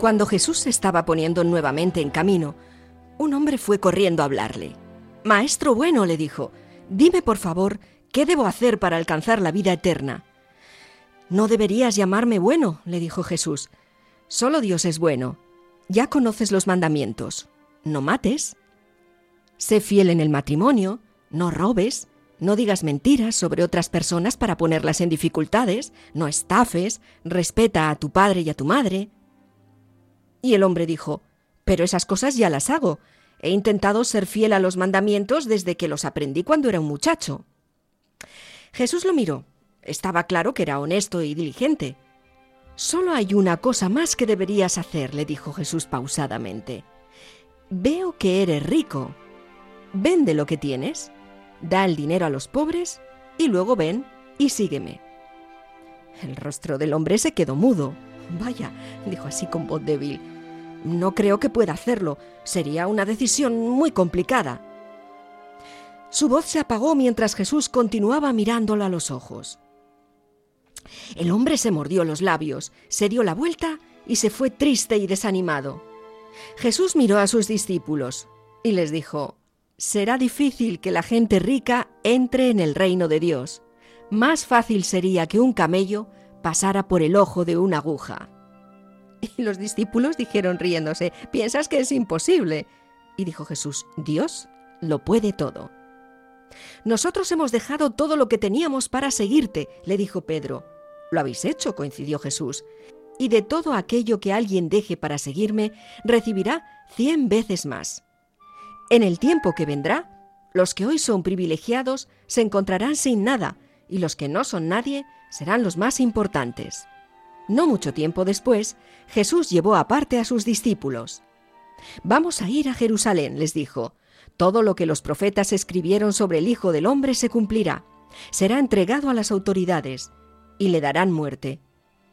Cuando Jesús se estaba poniendo nuevamente en camino, un hombre fue corriendo a hablarle. Maestro bueno, le dijo, dime por favor, ¿qué debo hacer para alcanzar la vida eterna? No deberías llamarme bueno, le dijo Jesús. Solo Dios es bueno. Ya conoces los mandamientos. No mates. Sé fiel en el matrimonio. No robes. No digas mentiras sobre otras personas para ponerlas en dificultades. No estafes. Respeta a tu padre y a tu madre. Y el hombre dijo, Pero esas cosas ya las hago. He intentado ser fiel a los mandamientos desde que los aprendí cuando era un muchacho. Jesús lo miró. Estaba claro que era honesto y diligente. Solo hay una cosa más que deberías hacer, le dijo Jesús pausadamente. Veo que eres rico. Vende lo que tienes, da el dinero a los pobres y luego ven y sígueme. El rostro del hombre se quedó mudo. Vaya, dijo así con voz débil. No creo que pueda hacerlo. Sería una decisión muy complicada. Su voz se apagó mientras Jesús continuaba mirándola a los ojos. El hombre se mordió los labios, se dio la vuelta y se fue triste y desanimado. Jesús miró a sus discípulos y les dijo, Será difícil que la gente rica entre en el reino de Dios. Más fácil sería que un camello pasara por el ojo de una aguja. Y los discípulos dijeron riéndose, ¿piensas que es imposible? Y dijo Jesús, Dios lo puede todo. Nosotros hemos dejado todo lo que teníamos para seguirte, le dijo Pedro. Lo habéis hecho, coincidió Jesús. Y de todo aquello que alguien deje para seguirme, recibirá cien veces más. En el tiempo que vendrá, los que hoy son privilegiados se encontrarán sin nada, y los que no son nadie serán los más importantes. No mucho tiempo después, Jesús llevó aparte a sus discípulos. Vamos a ir a Jerusalén, les dijo. Todo lo que los profetas escribieron sobre el Hijo del Hombre se cumplirá. Será entregado a las autoridades y le darán muerte.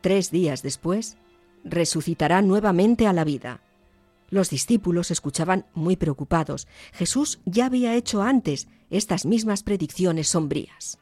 Tres días después, resucitará nuevamente a la vida. Los discípulos escuchaban muy preocupados. Jesús ya había hecho antes estas mismas predicciones sombrías.